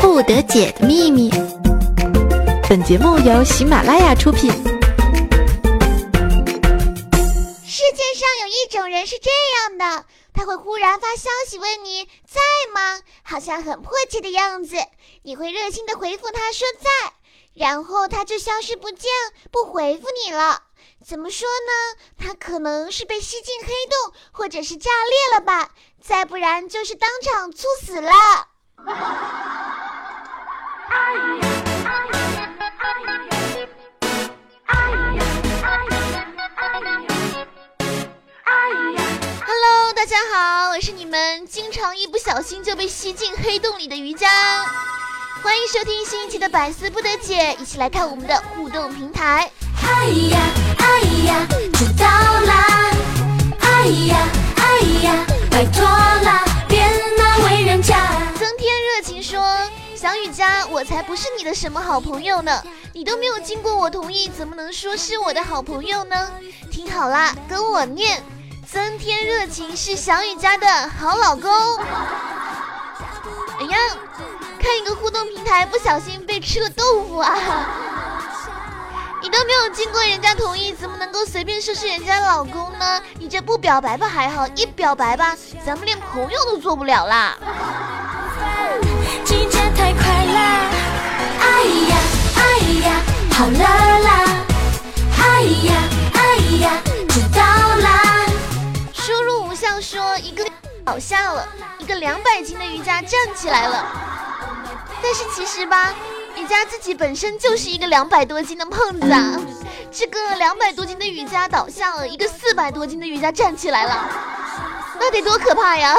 不得解的秘密。本节目由喜马拉雅出品。世界上有一种人是这样的，他会忽然发消息问你在吗，好像很迫切的样子，你会热心的回复他说在，然后他就消失不见，不回复你了。怎么说呢？他可能是被吸进黑洞，或者是炸裂了吧，再不然就是当场猝死了。Hello，大家好，我是你们经常一不小心就被吸进黑洞里的瑜伽，欢迎收听新一期的百思不得解，一起来看我们的互动平台。哎呀哎呀，知道啦！哎呀哎呀，拜托啦，小雨佳，我才不是你的什么好朋友呢，你都没有经过我同意，怎么能说是我的好朋友呢？听好啦，跟我念：增添热情是小雨佳的好老公。哎呀，看一个互动平台，不小心被吃了豆腐啊！”你都没有经过人家同意，怎么能够随便说是人家老公呢？你这不表白吧还好，一表白吧，咱们连朋友都做不了啦！季节太快啦！哎呀哎呀，好啦啦！哎呀哎呀，知道啦！输入无效说一个倒下了，一个两百斤的瑜伽站起来了，但是其实吧。瑜伽自己本身就是一个两百多斤的胖子啊，这个两百多斤的瑜伽倒下了，一个四百多斤的瑜伽站起来了，那得多可怕呀！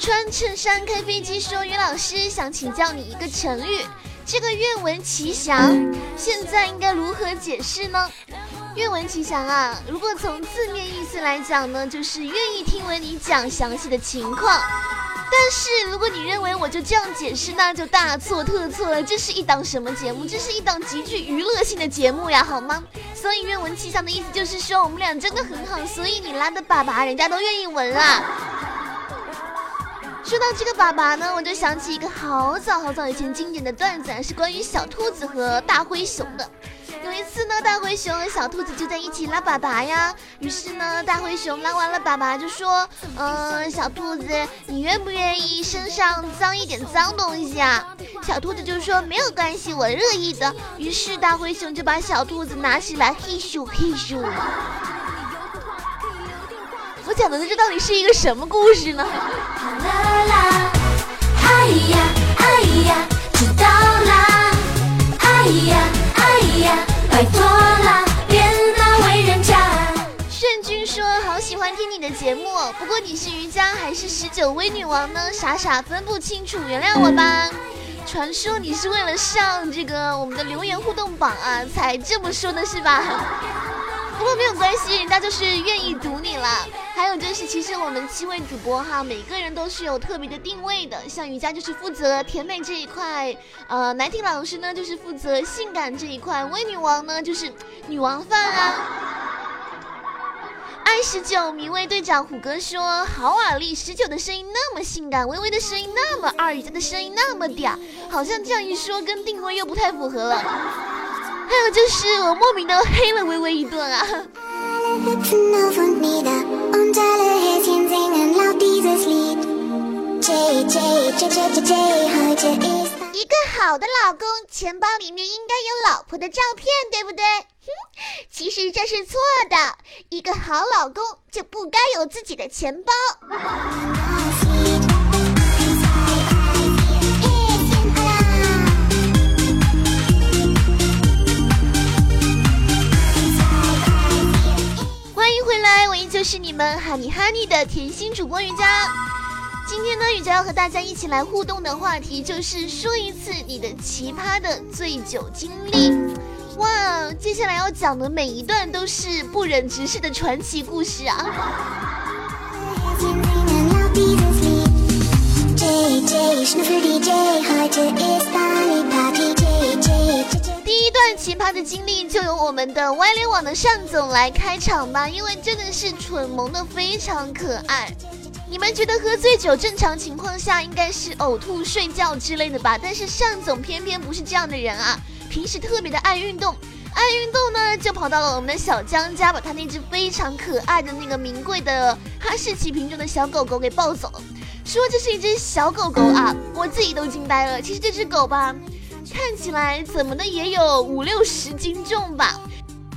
穿衬衫开飞机说，于老师想请教你一个成语，这个愿闻其详，现在应该如何解释呢？愿闻其详啊！如果从字面意思来讲呢，就是愿意听闻你讲详细的情况。但是如果你认为我就这样解释，那就大错特错了。这是一档什么节目？这是一档极具娱乐性的节目呀，好吗？所以愿闻其详的意思就是说我们俩真的很好，所以你拉的粑粑人家都愿意闻啊。说到这个粑粑呢，我就想起一个好早好早以前经典的段子，是关于小兔子和大灰熊的。每次呢，大灰熊和小兔子就在一起拉粑粑呀。于是呢，大灰熊拉完了粑粑就说：“嗯，小兔子，你愿不愿意身上脏一点脏东西啊？”小兔子就说：“没有关系，我乐意的。”于是大灰熊就把小兔子拿起来，嘿咻嘿咻。我讲的这到底是一个什么故事呢？啦啦，哎呀哎呀，知道啦，哎呀。拜托啦，别那为人家。炫君说：“好喜欢听你的节目，不过你是瑜伽还是十九微女王呢？傻傻分不清楚，原谅我吧。”传说你是为了上这个我们的留言互动榜啊，才这么说的是吧？不过没有关系，人家就是愿意读你了。还有就是，其实我们七位主播哈，每个人都是有特别的定位的。像瑜伽就是负责甜美这一块，呃，南婷老师呢就是负责性感这一块，微女王呢就是女王范啊。爱十九名卫队长虎哥说：“好瓦力，十九的声音那么性感，微微的声音那么二，瑜伽的声音那么嗲，好像这样一说跟定位又不太符合了。”还有就是我莫名的黑了微微一顿啊。一个好的老公，钱包里面应该有老婆的照片，对不对？其实这是错的。一个好老公就不该有自己的钱包。回来，我依旧是你们哈尼哈尼的甜心主播瑜伽。今天呢，瑜伽要和大家一起来互动的话题就是说一次你的奇葩的醉酒经历。哇，接下来要讲的每一段都是不忍直视的传奇故事啊！第一段奇葩的经历就由我们的歪联网的单总来开场吧，因为真的是蠢萌的非常可爱。你们觉得喝醉酒正常情况下应该是呕吐、睡觉之类的吧？但是单总偏偏不是这样的人啊，平时特别的爱运动，爱运动呢就跑到了我们的小江家，把他那只非常可爱的那个名贵的哈士奇品种的小狗狗给抱走。说这是一只小狗狗啊，我自己都惊呆了。其实这只狗吧，看起来怎么的也有五六十斤重吧。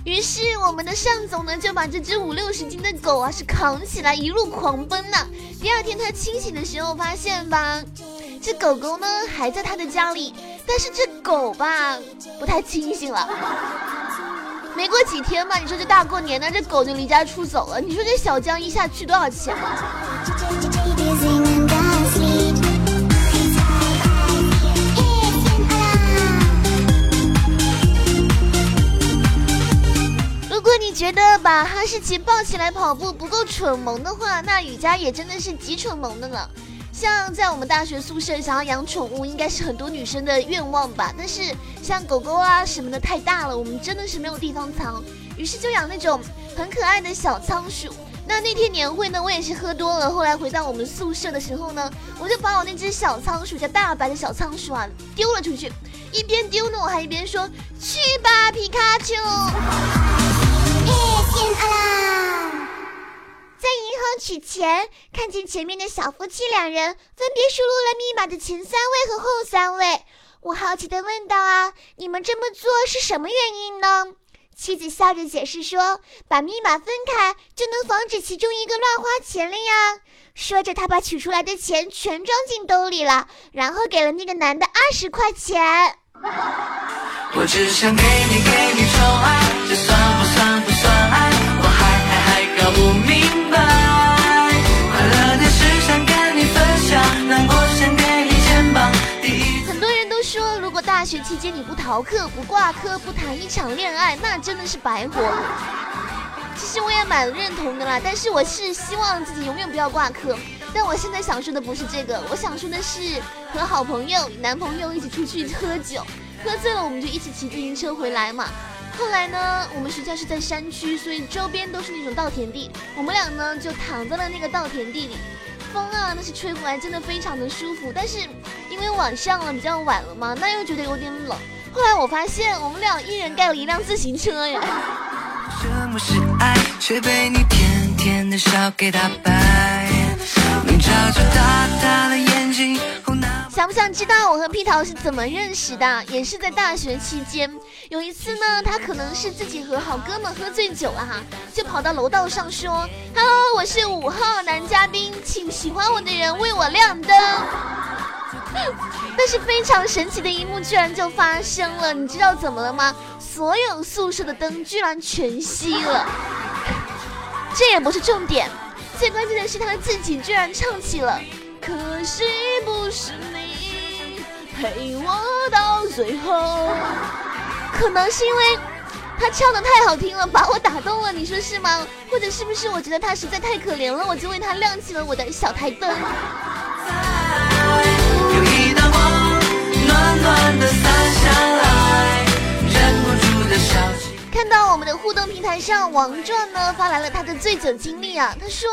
于是我们的尚总呢就把这只五六十斤的狗啊是扛起来一路狂奔呢。第二天他清醒的时候发现吧，这狗狗呢还在他的家里，但是这狗吧不太清醒了。没过几天嘛，你说这大过年的这狗就离家出走了，你说这小江一下去多少钱？觉得把哈士奇抱起来跑步不够蠢萌的话，那雨佳也真的是极蠢萌的呢。像在我们大学宿舍想要养宠物，应该是很多女生的愿望吧。但是像狗狗啊什么的太大了，我们真的是没有地方藏，于是就养那种很可爱的小仓鼠。那那天年会呢，我也是喝多了。后来回到我们宿舍的时候呢，我就把我那只小仓鼠，叫大白的小仓鼠啊，丢了出去。一边丢呢，我还一边说：“去吧，皮卡丘！”在银行取钱，看见前面的小夫妻两人分别输入了密码的前三位和后三位，我好奇的问道：“啊，你们这么做是什么原因呢？”妻子笑着解释说：“把密码分开，就能防止其中一个乱花钱了呀。”说着，他把取出来的钱全装进兜里了，然后给了那个男的二十块钱。我只想给你给你宠爱，这算不算期间你不逃课、不挂科、不谈一场恋爱，那真的是白活。其实我也蛮认同的啦，但是我是希望自己永远不要挂科。但我现在想说的不是这个，我想说的是和好朋友、男朋友一起出去喝酒，喝醉了我们就一起骑自行车回来嘛。后来呢，我们学校是在山区，所以周边都是那种稻田地，我们俩呢就躺在了那个稻田地里，风啊那是吹过来，真的非常的舒服。但是因为晚上了比较晚了嘛，那又觉得有点冷。后来我发现我们俩一人盖了一辆自行车呀。什么是爱，却被你甜甜的笑给打败。想不想知道我和屁桃是怎么认识的？也是在大学期间。有一次呢，他可能是自己和好哥们喝醉酒了哈，就跑到楼道上说：“Hello，我是五号男嘉宾，请喜欢我的人为我亮灯。” 但是非常神奇的一幕居然就发生了，你知道怎么了吗？所有宿舍的灯居然全熄了。这也不是重点。最关键的是，他自己居然唱起了《可惜不是你陪我到最后》，可能是因为他唱的太好听了，把我打动了，你说是吗？或者是不是我觉得他实在太可怜了，我就为他亮起了我的小台灯？看到我们的互动平台上，王壮呢发来了他的醉酒经历啊。他说，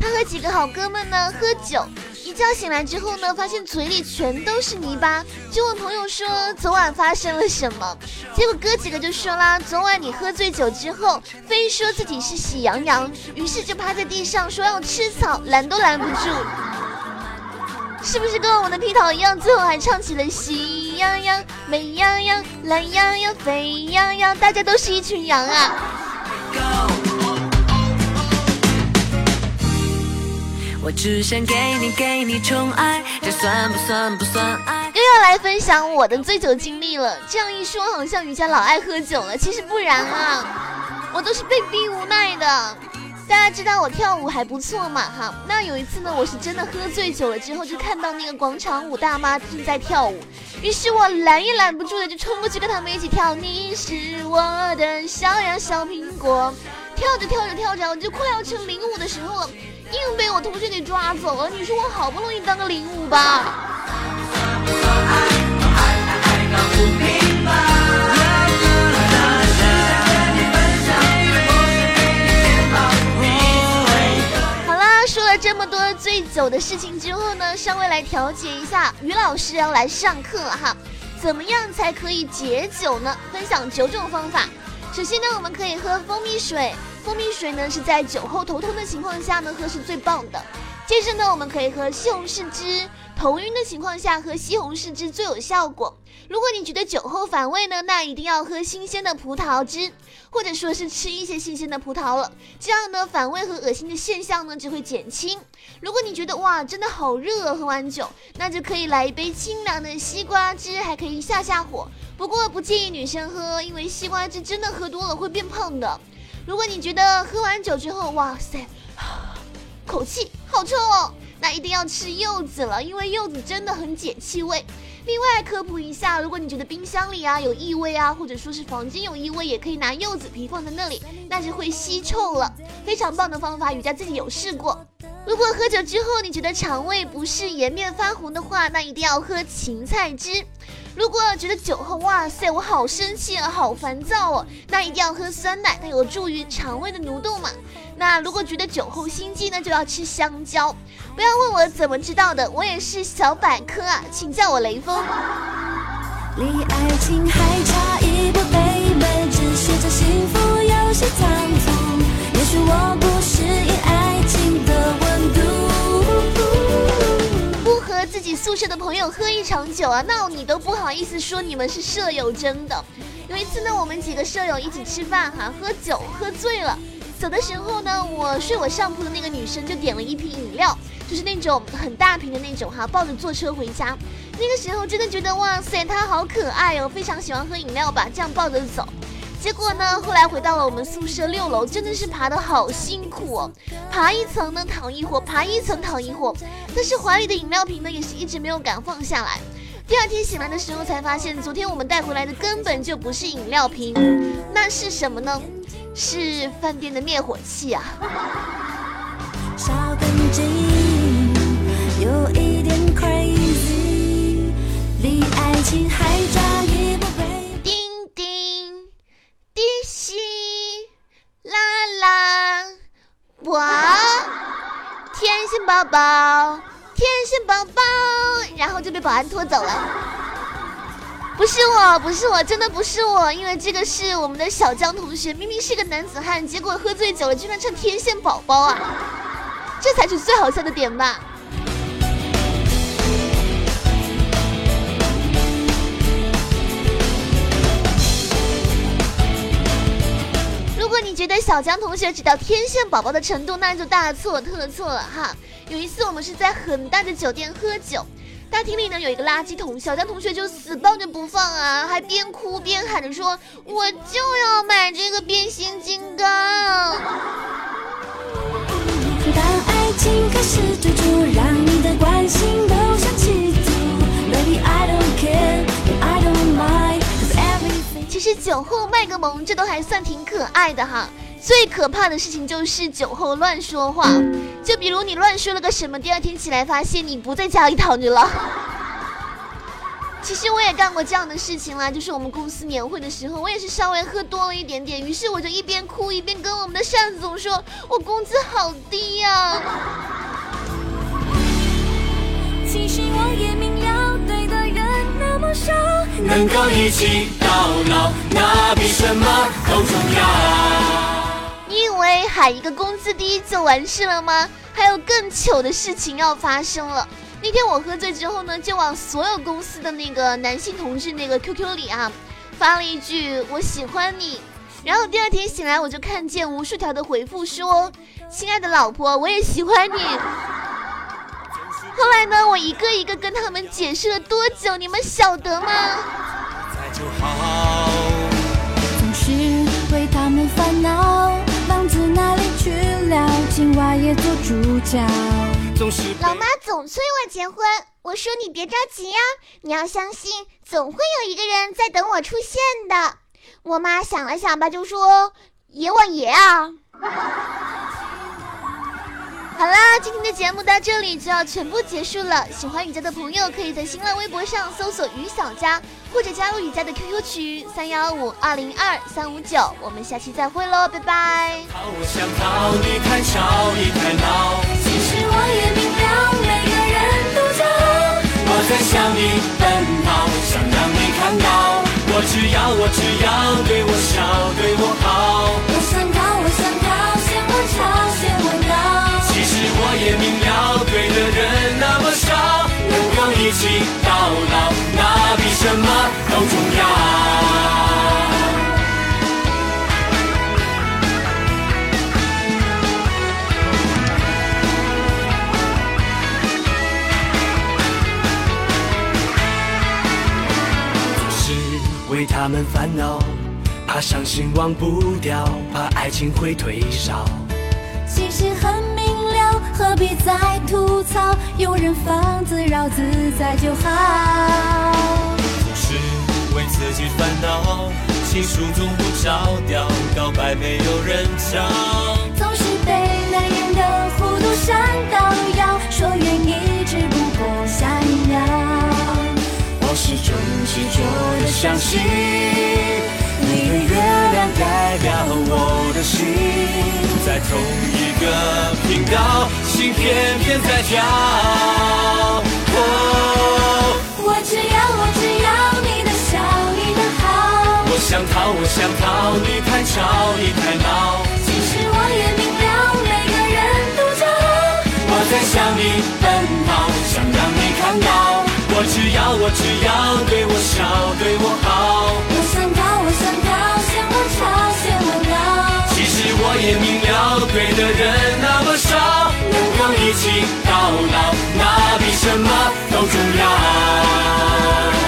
他和几个好哥们呢喝酒，一觉醒来之后呢，发现嘴里全都是泥巴，就问朋友说昨晚发生了什么。结果哥几个就说啦，昨晚你喝醉酒之后，非说自己是喜羊羊，于是就趴在地上说要吃草，拦都拦不住。是不是跟我们的屁桃一样，最后还唱起了喜羊羊、美羊羊、懒羊羊、沸羊羊，大家都是一群羊啊！我只想给你给你宠爱，这算不算不算爱？又要来分享我的醉酒经历了。这样一说，好像瑜伽老爱喝酒了，其实不然啊，我都是被逼无奈的。大家知道我跳舞还不错嘛哈，那有一次呢，我是真的喝醉酒了之后，就看到那个广场舞大妈正在跳舞，于是我拦也拦不住的就冲过去跟他们一起跳。你是我的小呀小苹果，跳着跳着跳着，我就快要成领舞的时候了，硬被我同学给抓走了。你说我好不容易当个领舞吧？有的事情之后呢，稍微来调节一下。于老师要来上课了哈，怎么样才可以解酒呢？分享九种方法。首先呢，我们可以喝蜂蜜水，蜂蜜水呢是在酒后头痛的情况下呢喝是最棒的。接着呢，我们可以喝西红柿汁。头晕的情况下喝西红柿汁最有效果。如果你觉得酒后反胃呢，那一定要喝新鲜的葡萄汁，或者说是吃一些新鲜的葡萄了。这样呢，反胃和恶心的现象呢就会减轻。如果你觉得哇，真的好热，喝完酒，那就可以来一杯清凉的西瓜汁，还可以下下火。不过不建议女生喝，因为西瓜汁真的喝多了会变胖的。如果你觉得喝完酒之后，哇塞，口气好臭哦。那一定要吃柚子了，因为柚子真的很解气味。另外科普一下，如果你觉得冰箱里啊有异味啊，或者说是房间有异味，也可以拿柚子皮放在那里，那是会吸臭了。非常棒的方法，雨佳自己有试过。如果喝酒之后你觉得肠胃不适、颜面发红的话，那一定要喝芹菜汁。如果觉得酒后哇塞我好生气啊，好烦躁哦，那一定要喝酸奶，它有助于肠胃的蠕动嘛。那如果觉得酒后心悸呢，就要吃香蕉。不要问我怎么知道的，我也是小百科啊，请叫我雷锋。离爱情还差一步，妹妹，只是这幸福有些仓促。也许我不宿舍的朋友喝一场酒啊，那你都不好意思说你们是舍友，真的。有一次呢，我们几个舍友一起吃饭哈，喝酒喝醉了。走的时候呢，我睡我上铺的那个女生就点了一瓶饮料，就是那种很大瓶的那种哈，抱着坐车回家。那个时候真的觉得哇塞，她好可爱哦，非常喜欢喝饮料吧，这样抱着走。结果呢，后来回到了我们宿舍六楼，真的是爬的好辛苦哦，爬一层呢躺一会儿，爬一层躺一会儿。但是怀里的饮料瓶呢，也是一直没有敢放下来。第二天醒来的时候才发现，昨天我们带回来的根本就不是饮料瓶，那是什么呢？是饭店的灭火器啊！叮宝宝，天线宝宝，然后就被保安拖走了。不是我，不是我，真的不是我，因为这个是我们的小江同学，明明是个男子汉，结果喝醉酒了，居然唱天线宝宝啊！这才是最好笑的点吧。小江同学只到天线宝宝的程度，那就大错特错了哈。有一次我们是在很大的酒店喝酒。大厅里呢有一个垃圾桶，小江同学就死抱着不放啊，还边哭边喊着说：“我就要买这个变形金刚。”其实酒后卖个萌，这都还算挺可爱的哈。最可怕的事情就是酒后乱说话，就比如你乱说了个什么，第二天起来发现你不在家里躺着了。其实我也干过这样的事情啦，就是我们公司年会的时候，我也是稍微喝多了一点点，于是我就一边哭一边跟我们的单总说：“我工资好低呀。”其实我也明了，对的人那么少，能够一起到老，那比什么都重要。你以为喊一个工资低就完事了吗？还有更糗的事情要发生了。那天我喝醉之后呢，就往所有公司的那个男性同志那个 QQ 里啊，发了一句“我喜欢你”。然后第二天醒来，我就看见无数条的回复说：“亲爱的老婆，我也喜欢你。”后来呢，我一个一个跟他们解释了多久，你们晓得吗？青蛙也做主角。老妈总催我结婚，我说你别着急呀，你要相信，总会有一个人在等我出现的。我妈想了想吧，就说：“爷我爷啊。”好啦今天的节目到这里就要全部结束了。喜欢雨佳的朋友可以在新浪微博上搜索雨小佳或者加入雨佳的 qq 区三幺五二零二三五九。我们下期再会喽拜拜。好我想你你其实我也明了每个人都骄傲我在向你奔跑想让你看到。我只要我只要对我笑。一起到老，那比什么都重要。总是为他们烦恼，怕伤心忘不掉，怕爱情会退烧。其实，必再吐槽？有人放自扰自在就好。总是为自己烦恼，情书总不着调，告白没有人教。总是被男人的糊涂伤到腰，说愿意只不过下一秒。我始终执着的相信，你的月亮代表我的心，在同一个频道，心偏偏在跳。我只要我只要你的笑，你的好。我想逃我想逃，你太吵你太闹。其实我也明了，每个人都骄傲。我在向你奔跑，想让你看到。我只要我只要对我笑对我好，对的人那么少，能够一起到老，那比什么都重要。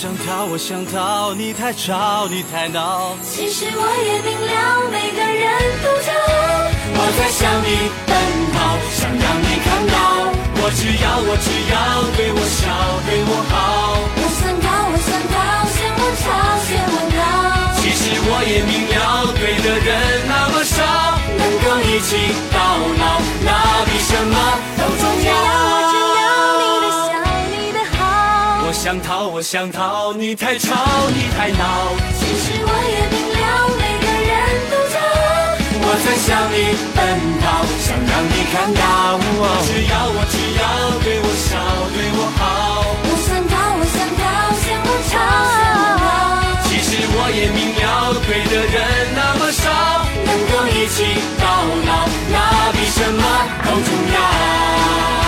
想逃，我想逃，你太吵，你太闹。其实我也明了，每个人都骄傲。我在向你奔跑，想让你看到。我只要，我只要对我笑，对我好。我想逃，我想逃，嫌我吵，嫌我闹。其实我也明了，对的人那么少，能够一起想逃，我想逃，你太吵，你太闹。其实我也明了，每个人都骄傲。我在向你奔跑，想让你看到。我只要，我只要对我笑，对我好。我想逃，我想逃，嫌我吵，嫌我闹。其实我也明了，对的人那么少，能够一起到老，那比什么都重要。